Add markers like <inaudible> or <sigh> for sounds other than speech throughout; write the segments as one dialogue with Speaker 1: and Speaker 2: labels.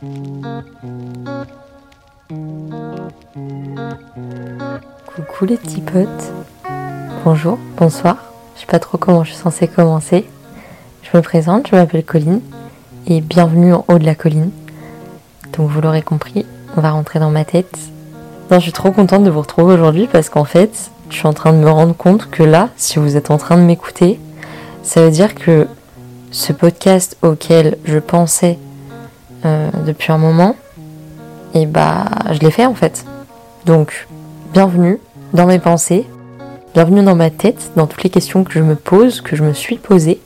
Speaker 1: Coucou les petits potes. Bonjour, bonsoir. Je sais pas trop comment je suis censée commencer. Je me présente, je m'appelle Colline et bienvenue en haut de la colline. Donc vous l'aurez compris, on va rentrer dans ma tête. Non, je suis trop contente de vous retrouver aujourd'hui parce qu'en fait, je suis en train de me rendre compte que là, si vous êtes en train de m'écouter, ça veut dire que ce podcast auquel je pensais euh, depuis un moment, et bah je l'ai fait en fait. Donc bienvenue dans mes pensées, bienvenue dans ma tête, dans toutes les questions que je me pose, que je me suis posées.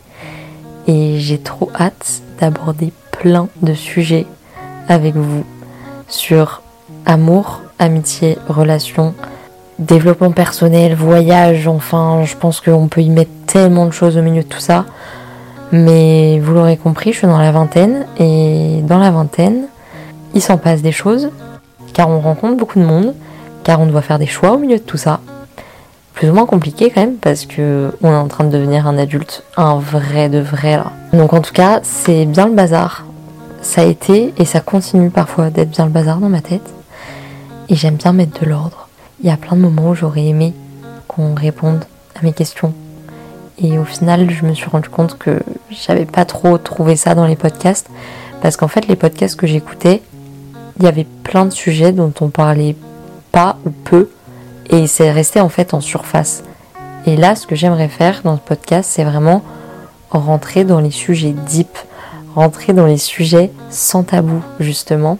Speaker 1: Et j'ai trop hâte d'aborder plein de sujets avec vous sur amour, amitié, relations, développement personnel, voyage, enfin je pense qu'on peut y mettre tellement de choses au milieu de tout ça. Mais vous l'aurez compris, je suis dans la vingtaine et dans la vingtaine, il s'en passe des choses car on rencontre beaucoup de monde, car on doit faire des choix au milieu de tout ça. Plus ou moins compliqué quand même parce que on est en train de devenir un adulte, un vrai de vrai là. Donc en tout cas, c'est bien le bazar. Ça a été et ça continue parfois d'être bien le bazar dans ma tête. Et j'aime bien mettre de l'ordre. Il y a plein de moments où j'aurais aimé qu'on réponde à mes questions, et au final, je me suis rendu compte que j'avais pas trop trouvé ça dans les podcasts. Parce qu'en fait, les podcasts que j'écoutais, il y avait plein de sujets dont on parlait pas ou peu. Et c'est resté en fait en surface. Et là, ce que j'aimerais faire dans ce podcast, c'est vraiment rentrer dans les sujets deep, rentrer dans les sujets sans tabou, justement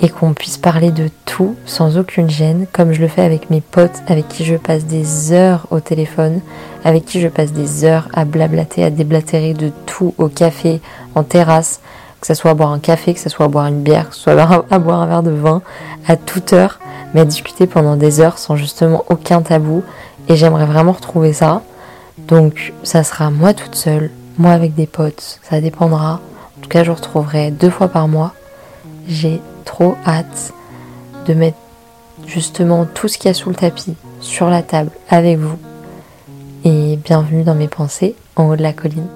Speaker 1: et qu'on puisse parler de tout sans aucune gêne, comme je le fais avec mes potes avec qui je passe des heures au téléphone, avec qui je passe des heures à blablater, à déblatérer de tout au café, en terrasse, que ce soit à boire un café, que ce soit à boire une bière, que ce soit <laughs> à boire un verre de vin, à toute heure, mais à discuter pendant des heures sans justement aucun tabou. Et j'aimerais vraiment retrouver ça. Donc ça sera moi toute seule, moi avec des potes, ça dépendra. En tout cas, je retrouverai deux fois par mois. J'ai hâte de mettre justement tout ce qu'il y a sous le tapis sur la table avec vous. Et bienvenue dans mes pensées en haut de la colline.